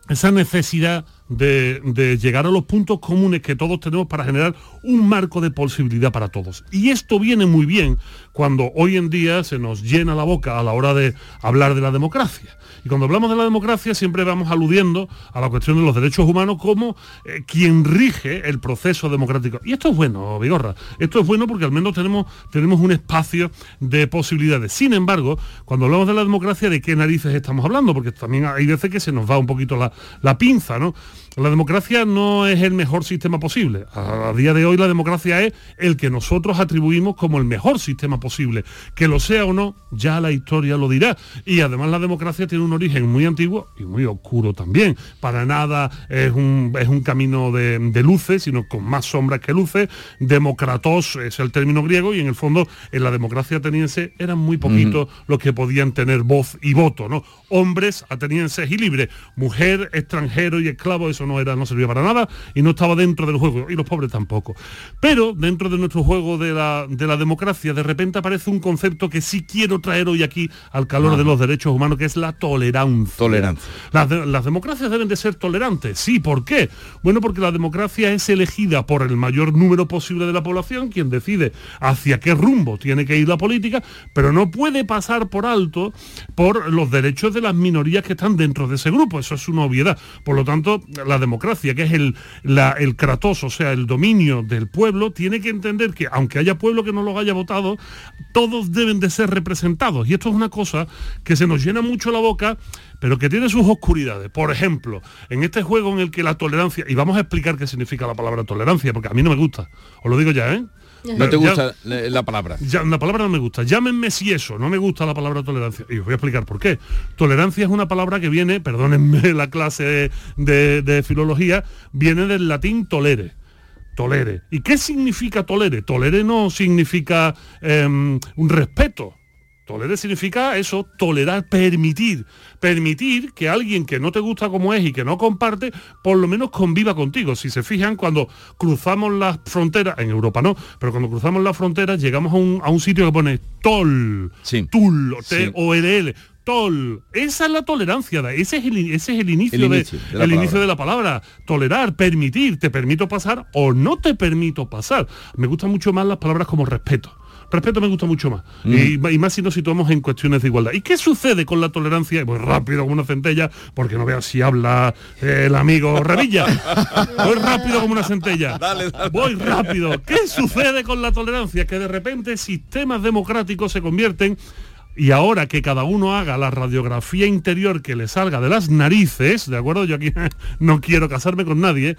esa necesidad de, llegar a los puntos comunes que todos tenemos para generar un marco de posibilidad para todos. Y esto viene muy bien cuando hoy en día se nos llena la boca a la hora de hablar de la democracia. Y cuando hablamos de la democracia siempre vamos aludiendo a la cuestión de los derechos humanos como eh, quien rige el proceso democrático. Y esto es bueno, Vigorra. Esto es bueno porque al menos tenemos, tenemos un espacio de posibilidades. Sin embargo, cuando hablamos de la democracia, ¿de qué narices estamos hablando? Porque también hay veces que se nos va un poquito la, la pinza, ¿no? La democracia no es el mejor sistema posible. A, a día de hoy la democracia es el que nosotros atribuimos como el mejor sistema posible. Que lo sea o no, ya la historia lo dirá. Y además la democracia tiene un origen muy antiguo y muy oscuro también. Para nada es un, es un camino de, de luces, sino con más sombras que luces. Democratos es el término griego y en el fondo en la democracia ateniense eran muy poquitos los que podían tener voz y voto, ¿no? Hombres atenienses y libres, mujer, extranjero y esclavo, eso no era, no servía para nada y no estaba dentro del juego, y los pobres tampoco. Pero dentro de nuestro juego de la, de la democracia, de repente aparece un concepto que sí quiero traer hoy aquí al calor de los derechos humanos, que es la tolerancia. Tolerancia. Las, de- las democracias deben de ser tolerantes. Sí, ¿por qué? Bueno, porque la democracia es elegida por el mayor número posible de la población, quien decide hacia qué rumbo tiene que ir la política, pero no puede pasar por alto por los derechos de las minorías que están dentro de ese grupo. Eso es una obviedad. Por lo tanto, la democracia, que es el, el kratos, o sea, el dominio del pueblo, tiene que entender que aunque haya pueblo que no los haya votado, todos deben de ser representados. Y esto es una cosa que se nos llena mucho la boca pero que tiene sus oscuridades. Por ejemplo, en este juego en el que la tolerancia, y vamos a explicar qué significa la palabra tolerancia, porque a mí no me gusta, os lo digo ya, ¿eh? ¿No te gusta la, la palabra? ya, la palabra no me gusta. Llámenme si eso, no me gusta la palabra tolerancia. Y os voy a explicar por qué. Tolerancia es una palabra que viene, perdónenme la clase de, de filología, viene del latín tolere. Tolere. ¿Y qué significa tolere? Tolere no significa em, un respeto. Tolere significa eso, tolerar, permitir. Permitir que alguien que no te gusta como es y que no comparte, por lo menos conviva contigo. Si se fijan, cuando cruzamos las fronteras, en Europa no, pero cuando cruzamos las fronteras llegamos a un, a un sitio que pone tol, tul, T-O-L-L, tol. Esa es la tolerancia, ese es el, ese es el inicio, El de, inicio de la el inicio de la palabra. Tolerar, permitir, te permito pasar o no te permito pasar. Me gustan mucho más las palabras como respeto. Respeto me gusta mucho más. Mm. Y, y más si nos situamos en cuestiones de igualdad. ¿Y qué sucede con la tolerancia? Pues rápido como una centella, porque no veas si habla eh, el amigo Revilla. Voy rápido como una centella. Voy rápido. ¿Qué sucede con la tolerancia? Que de repente sistemas democráticos se convierten y ahora que cada uno haga la radiografía interior que le salga de las narices, ¿de acuerdo? Yo aquí no quiero casarme con nadie.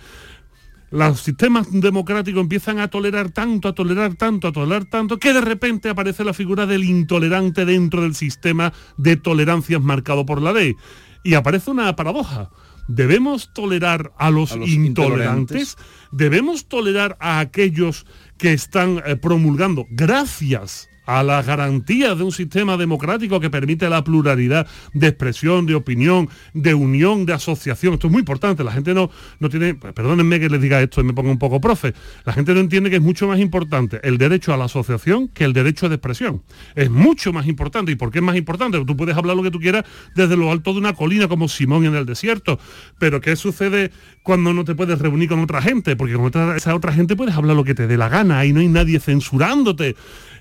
Los sistemas democráticos empiezan a tolerar tanto, a tolerar tanto, a tolerar tanto, que de repente aparece la figura del intolerante dentro del sistema de tolerancias marcado por la ley. Y aparece una paradoja. ¿Debemos tolerar a los, A los intolerantes? ¿Debemos tolerar a aquellos que están eh, promulgando, gracias a las garantías de un sistema democrático que permite la pluralidad de expresión, de opinión, de unión, de asociación. Esto es muy importante. La gente no, no tiene, perdónenme que les diga esto y me ponga un poco profe, la gente no entiende que es mucho más importante el derecho a la asociación que el derecho de expresión. Es mucho más importante. ¿Y por qué es más importante? Tú puedes hablar lo que tú quieras desde lo alto de una colina como Simón en el desierto. Pero ¿qué sucede cuando no te puedes reunir con otra gente? Porque con esa otra gente puedes hablar lo que te dé la gana y no hay nadie censurándote.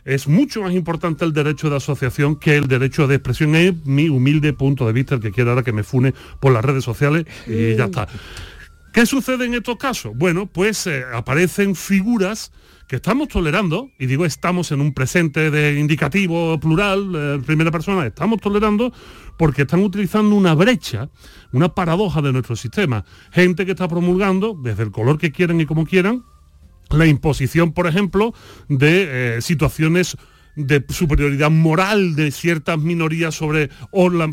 Es mucho más importante el derecho de asociación que el derecho de expresión. Es mi humilde punto de vista, el que quiera ahora que me fune por las redes sociales y ya está. ¿Qué sucede en estos casos? Bueno, pues eh, aparecen figuras que estamos tolerando, y digo estamos en un presente de indicativo plural, eh, primera persona, estamos tolerando porque están utilizando una brecha, una paradoja de nuestro sistema. Gente que está promulgando, desde el color que quieran y como quieran, la imposición, por ejemplo, de eh, situaciones de superioridad moral de ciertas minorías sobre,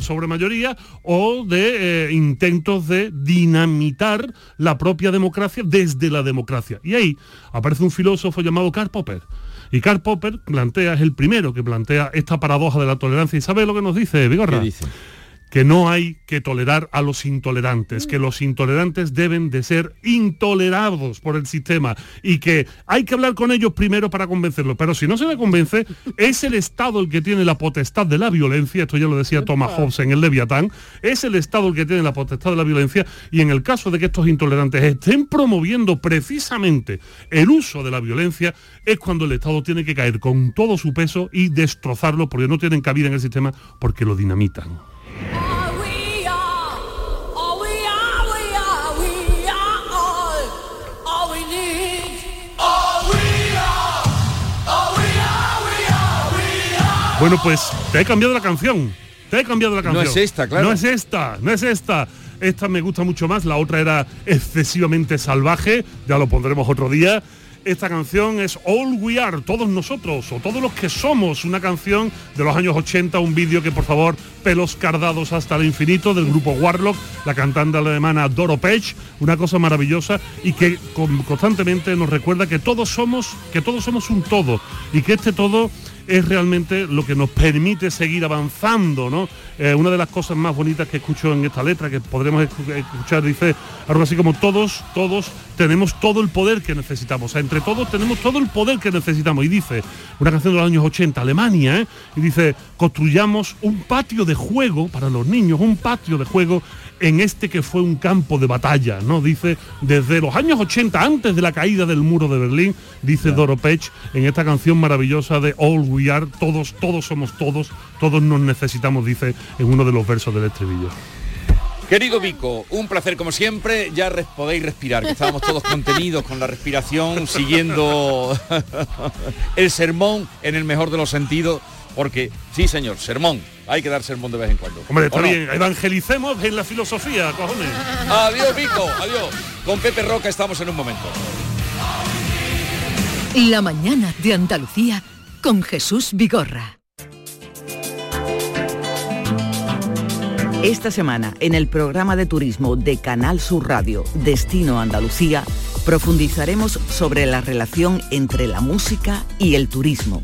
sobre mayoría o de eh, intentos de dinamitar la propia democracia desde la democracia. Y ahí aparece un filósofo llamado Karl Popper. Y Karl Popper plantea, es el primero que plantea esta paradoja de la tolerancia. ¿Y sabe lo que nos dice, Vigorra? ¿Qué dice? Que no hay que tolerar a los intolerantes, que los intolerantes deben de ser intolerados por el sistema y que hay que hablar con ellos primero para convencerlos. Pero si no se le convence, es el Estado el que tiene la potestad de la violencia, esto ya lo decía Thomas Hobbes en el Leviatán, es el Estado el que tiene la potestad de la violencia y en el caso de que estos intolerantes estén promoviendo precisamente el uso de la violencia, es cuando el Estado tiene que caer con todo su peso y destrozarlo porque no tienen cabida en el sistema porque lo dinamitan. Bueno, pues te he cambiado la canción. Te he cambiado la No canción. es esta, claro. No es esta, no es esta. Esta me gusta mucho más. La otra era excesivamente salvaje. Ya lo pondremos otro día. Esta canción es All We Are, todos nosotros, o todos los que somos, una canción de los años 80, un vídeo que por favor, pelos cardados hasta el infinito, del grupo Warlock, la cantante alemana Doro Pech, una cosa maravillosa y que con- constantemente nos recuerda que todos somos, que todos somos un todo y que este todo es realmente lo que nos permite seguir avanzando, ¿no? Eh, una de las cosas más bonitas que escucho en esta letra, que podremos escu- escuchar, dice algo así como todos, todos tenemos todo el poder que necesitamos. O sea, entre todos tenemos todo el poder que necesitamos. Y dice, una canción de los años 80, Alemania, ¿eh? y dice, construyamos un patio de juego para los niños, un patio de juego en este que fue un campo de batalla, ¿no? Dice, desde los años 80, antes de la caída del muro de Berlín, dice Doro Pech en esta canción maravillosa de All We Are, todos, todos somos todos, todos nos necesitamos, dice en uno de los versos del estribillo. Querido Vico, un placer como siempre, ya res- podéis respirar, que estábamos todos contenidos con la respiración, siguiendo el sermón en el mejor de los sentidos, porque sí señor, sermón, hay que dar sermón de vez en cuando. Hombre, está bien, evangelicemos en la filosofía, cojones. Adiós Vico, adiós. Con Pepe Roca estamos en un momento. La mañana de Andalucía con Jesús Vigorra. Esta semana, en el programa de turismo de Canal Sur Radio, Destino Andalucía, profundizaremos sobre la relación entre la música y el turismo.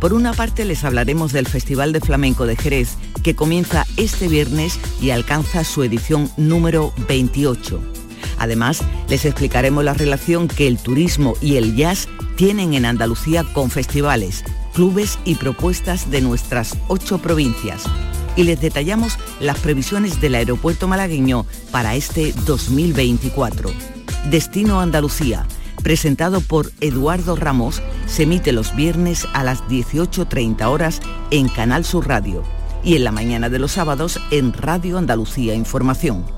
Por una parte les hablaremos del Festival de Flamenco de Jerez, que comienza este viernes y alcanza su edición número 28. Además, les explicaremos la relación que el turismo y el jazz tienen en Andalucía con festivales, clubes y propuestas de nuestras ocho provincias. y les detallamos las previsiones del aeropuerto malagueño para este 2024. Destino Andalucía, presentado por Eduardo Ramos, se emite los viernes a las 18.30 horas en Canal Sur Radio y en la mañana de los sábados en Radio Andalucía Información.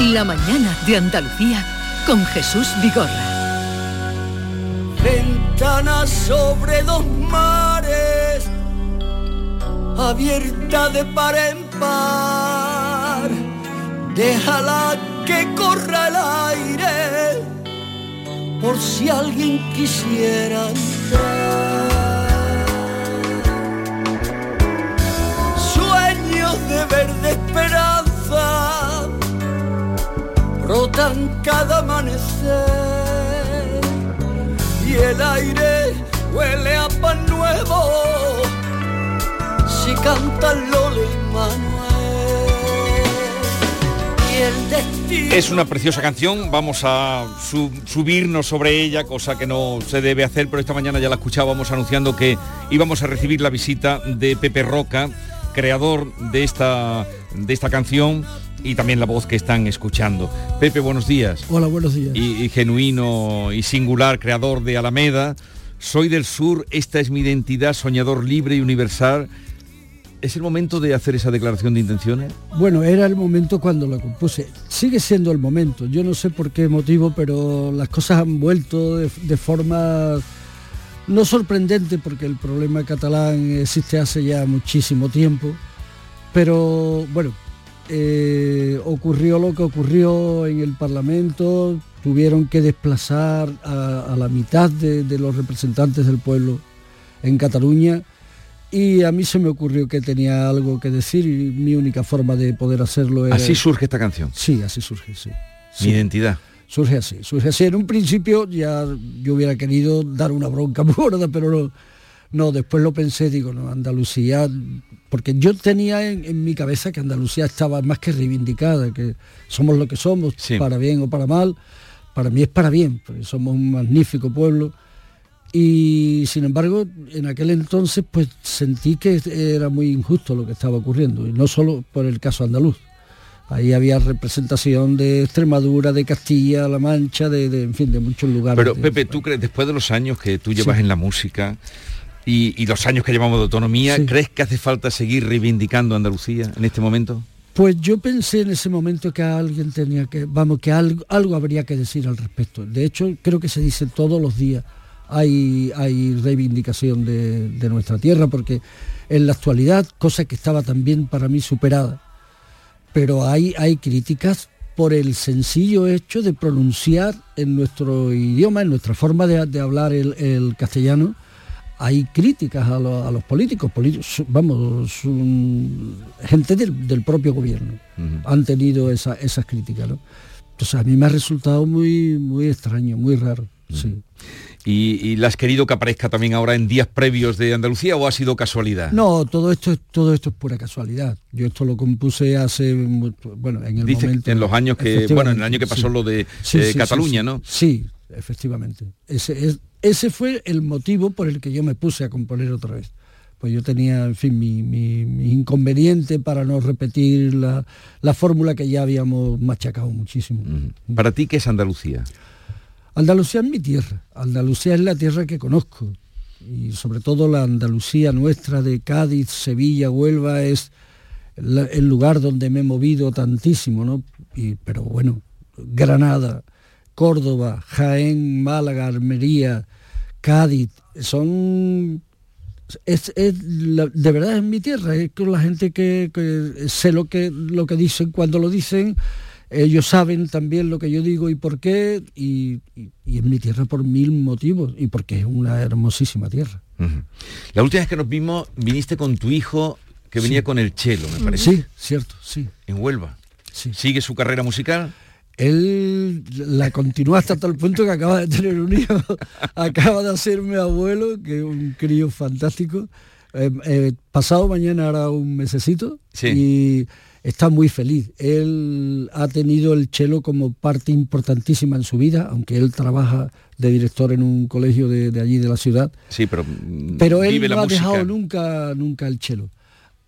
La mañana de Andalucía con Jesús Vigorra. Ventana sobre dos mares, abierta de par en par. Déjala que corra el aire, por si alguien quisiera entrar. Cada amanecer. Y el aire huele a pan nuevo. Si canta Lole y Manuel. Y el destino Es una preciosa canción, vamos a su- subirnos sobre ella, cosa que no se debe hacer, pero esta mañana ya la escuchábamos anunciando que íbamos a recibir la visita de Pepe Roca, creador de esta, de esta canción y también la voz que están escuchando. Pepe, buenos días. Hola, buenos días. Y, y genuino y singular creador de Alameda. Soy del sur, esta es mi identidad, soñador libre y universal. ¿Es el momento de hacer esa declaración de intenciones? Bueno, era el momento cuando la compuse. Sigue siendo el momento. Yo no sé por qué motivo, pero las cosas han vuelto de, de forma no sorprendente, porque el problema catalán existe hace ya muchísimo tiempo. Pero bueno, eh, ocurrió lo que ocurrió en el Parlamento, tuvieron que desplazar a, a la mitad de, de los representantes del pueblo en Cataluña y a mí se me ocurrió que tenía algo que decir y mi única forma de poder hacerlo era... Así surge esta canción. Sí, así surge, sí. Mi identidad. Surge así, surge así. En un principio ya yo hubiera querido dar una bronca gorda, pero no, no, después lo pensé, digo, no, Andalucía, porque yo tenía en, en mi cabeza que Andalucía estaba más que reivindicada, que somos lo que somos, para bien o para mal, para mí es para bien, porque somos un magnífico pueblo. Y sin embargo, en aquel entonces pues sentí que era muy injusto lo que estaba ocurriendo, y no solo por el caso andaluz. Ahí había representación de Extremadura, de Castilla, La Mancha, de, de, en fin, de muchos lugares. Pero Pepe, ¿tú crees, después de los años que tú llevas Sí. en la música y, y los años que llevamos de autonomía, Sí. ¿crees que hace falta seguir reivindicando Andalucía en este momento? Pues yo pensé en ese momento que alguien tenía que, vamos, que algo, algo habría que decir al respecto. De hecho, creo que se dice todos los días. Hay, hay reivindicación de, de nuestra tierra, porque en la actualidad, cosa que estaba también para mí superada, pero hay, hay críticas por el sencillo hecho de pronunciar en nuestro idioma, en nuestra forma de, de hablar el, el castellano, hay críticas a, lo- a los políticos, políticos, vamos, su- gente del, del propio gobierno han tenido esa- esas críticas, ¿no? Entonces a mí me ha resultado muy, muy extraño, muy raro, sí. ¿Y, y la has querido que aparezca también ahora en días previos de Andalucía o ha sido casualidad? No, todo esto, es- todo esto es pura casualidad. Yo esto lo compuse hace, bueno, en el Dice momento... en los años que, bueno, en el año que pasó sí. lo de Sí, eh, Cataluña. ¿no? Sí, efectivamente. Ese, es- ese fue el motivo por el que yo me puse a componer otra vez. Pues yo tenía, en fin, mi, mi- mi inconveniente para no repetir la, la fórmula que ya habíamos machacado muchísimo. ¿Para ti qué es Andalucía? Andalucía es mi tierra. Andalucía es la tierra que conozco. Y sobre todo la Andalucía nuestra de Cádiz, Sevilla, Huelva es la- el lugar donde me he movido tantísimo, ¿no? Y- pero bueno, Granada, Córdoba, Jaén, Málaga, Almería, Cádiz, son es, es la- de verdad es mi tierra, es con la gente que, que sé lo que lo que dicen cuando lo dicen, ellos saben también lo que yo digo y por qué, y, y- y es mi tierra por mil motivos, y porque es una hermosísima tierra. La última vez que nos vimos, viniste con tu hijo que venía Sí. con el chelo, me parece. Sí, cierto, sí. En Huelva. Sí. ¿Sigue su carrera musical? Él la continúa hasta tal punto que acaba de tener un hijo, acaba de hacerme abuelo, que es un crío fantástico. Eh, eh, pasado mañana hará un mesecito y está muy feliz. Él ha tenido el chelo como parte importantísima en su vida, aunque él trabaja de director en un colegio de, de allí de la ciudad. Sí, pero mm, Pero él vive no la ha música. dejado nunca, nunca el chelo.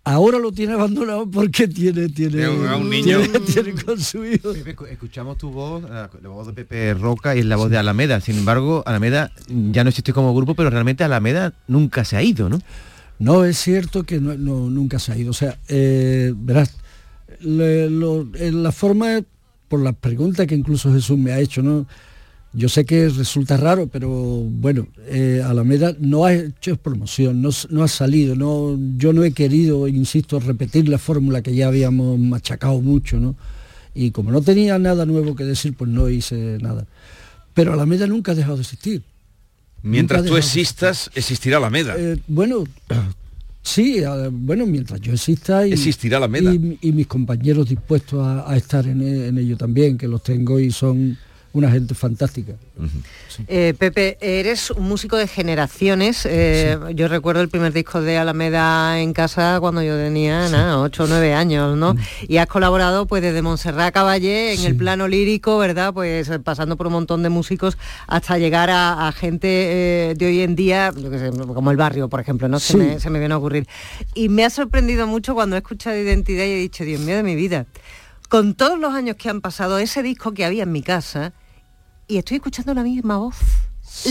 Ahora lo tiene abandonado porque tiene, tiene, A un- niño. tiene- tiene con su hijo. Pepe, escu- escuchamos tu voz, la, voz de Pepe Roca y es la voz de Alameda. Sin embargo, Alameda ya no existe como grupo, pero realmente Alameda nunca se ha ido, ¿no? No, es cierto que no, no- nunca se ha ido. O sea, eh, verás, le- lo- en la forma, por la pregunta que incluso Jesús me ha hecho, ¿no? Yo sé que resulta raro, pero bueno, eh, Alameda no ha hecho promoción, no, ha salido, no, yo no he querido, insisto, repetir la fórmula que ya habíamos machacado mucho, ¿no? Y como no tenía nada nuevo que decir, pues no hice nada. Pero Alameda nunca ha dejado de existir. Mientras Nunca tú existas, existirá Alameda. eh, bueno, sí, bueno, mientras yo exista y, Existirá Alameda. y, y mis compañeros dispuestos a, a estar en, en ello también, que los tengo y son una gente fantástica. Eh, Pepe, eres un músico de generaciones. eh, Yo recuerdo el primer disco de Alameda en casa cuando yo tenía nada, 8 o 9 años, ¿no? Y has colaborado pues desde Montserrat Caballé en el plano lírico, ¿verdad? Pues eh, pasando por un montón de músicos hasta llegar a, a gente eh, de hoy en día, yo qué sé, como el barrio, por ejemplo, ¿no? Se, Sí. me, se me viene a ocurrir. Y me ha sorprendido mucho cuando he escuchado Identidad y he dicho, Dios mío de mi vida. Con todos los años que han pasado, ese disco que había en mi casa, y estoy escuchando la misma voz.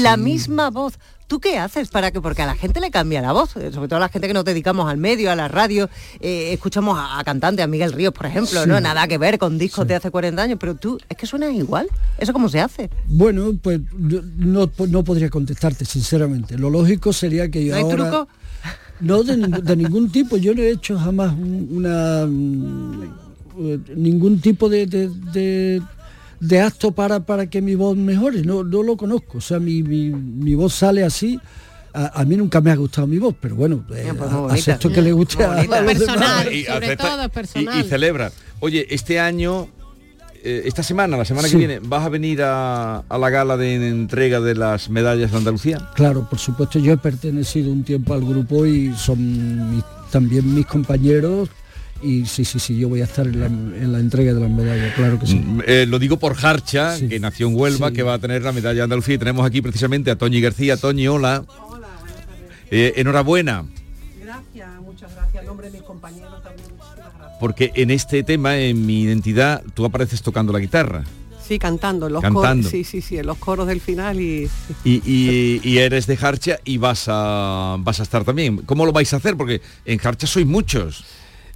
La misma voz. ¿Tú qué haces para que, porque a la gente le cambia la voz, eh, sobre todo a la gente que nos dedicamos al medio, a la radio, eh, escuchamos a, a cantantes, a Miguel Ríos, por ejemplo, Sí. ¿no? Nada que ver con discos de hace 40 años, pero tú, es que suenas igual. ¿Eso cómo se hace? Bueno, pues no, no podría contestarte, sinceramente. Lo lógico sería que yo ¿No hay ahora... truco? No, de, ningún- de ningún tipo. Yo no he hecho jamás un- una mm, eh, ningún tipo de, de- de- de acto para, para que mi voz mejore. No, no lo conozco. O sea, mi, mi- mi voz sale así. A, a mí nunca me ha gustado mi voz, pero bueno, eh, pues a- bonita. acepto que le guste a, demás. Y sobre acepta- todo es y- personal. Y, celebra. Oye, este año, eh, esta semana, la semana Sí. que viene, ¿vas a venir a, a la gala de entrega de las medallas de Andalucía? Claro, por supuesto, yo he pertenecido un tiempo al grupo y son mis- también mis compañeros y sí, sí, sí, yo voy a estar en la, en la entrega de las medallas, claro que sí. Mm, eh, lo digo por Harcha, que nació en Huelva, que va a tener la medalla de Andalucía. Y tenemos aquí precisamente a Toñi García. Toñi, hola. Eh, enhorabuena. Gracias, muchas gracias. En nombre de mis compañeros también, porque en este tema, en mi identidad, tú apareces tocando la guitarra. Sí, cantando, en los Cantando. coros. Sí, sí, sí, en los coros del final y sí. Y, y- y eres de Harcha y vas a, vas a estar también. ¿Cómo lo vais a hacer? Porque en Harcha sois muchos.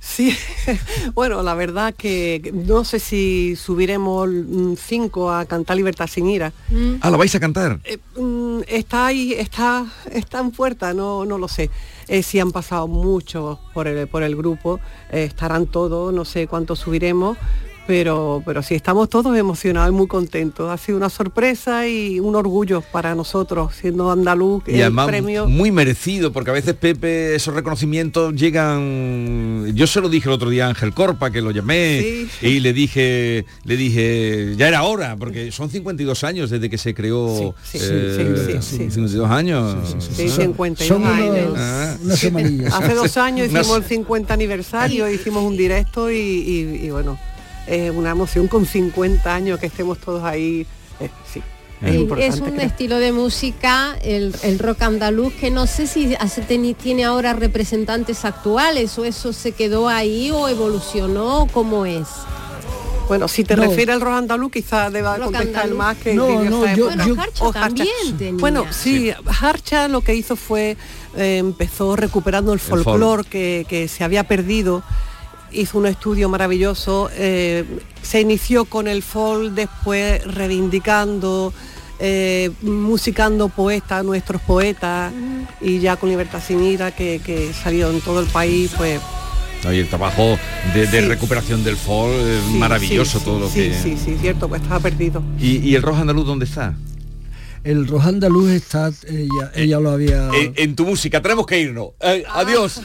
Sí, bueno, la verdad que no sé si subiremos mm, cinco a cantar Libertad sin ira. Ah, ¿la vais a cantar? Eh, mm, está ahí, está, está en puerta, no, no lo sé. Eh, sí han pasado muchos por el, por el grupo, eh, estarán todos, no sé cuántos subiremos, pero, pero sí, estamos todos emocionados y muy contentos. Ha sido una sorpresa y un orgullo para nosotros, siendo andaluz, Y el además premio. muy merecido, porque a veces Pepe, esos reconocimientos llegan. Yo se lo dije el otro día a Ángel Corpa, que lo llamé, y le dije, le dije, ya era hora, porque son 52 años desde que se creó. Sí, sí, eh, sí, sí, sí. 52 años. Sí, 52 Son unos- años. Ah. Hace dos años hicimos el 50 aniversario, hicimos un directo y, y- y bueno, es una emoción con 50 años que estemos todos ahí. eh, sí, es es un creo. estilo de música, el, el rock andaluz, que no sé si hace- teni- tiene ahora representantes actuales o eso se quedó ahí o evolucionó, ¿cómo es? Bueno, si te No. refieres al rock andaluz, quizás deba Rock contestar andaluz. más que No, en no, esa yo- época. yo- O Harcha también tenía. Bueno, sí, Harcha lo que hizo fue eh, empezó recuperando el folk. folclore que, que se había perdido. Hizo un estudio maravilloso. eh, se inició con el folk, después reivindicando, eh, musicando poetas, nuestros poetas, y ya con Libertad sin ira, que, que salió en todo el país, pues y el trabajo de, de Sí. recuperación del es sí, maravilloso sí, todo lo sí, que. Sí, sí, cierto, pues estaba perdido. ¿Y, y el rojo andaluz dónde está? El rojo andaluz está, ella, ella lo había... En, en tu música, tenemos que irnos. Eh, adiós.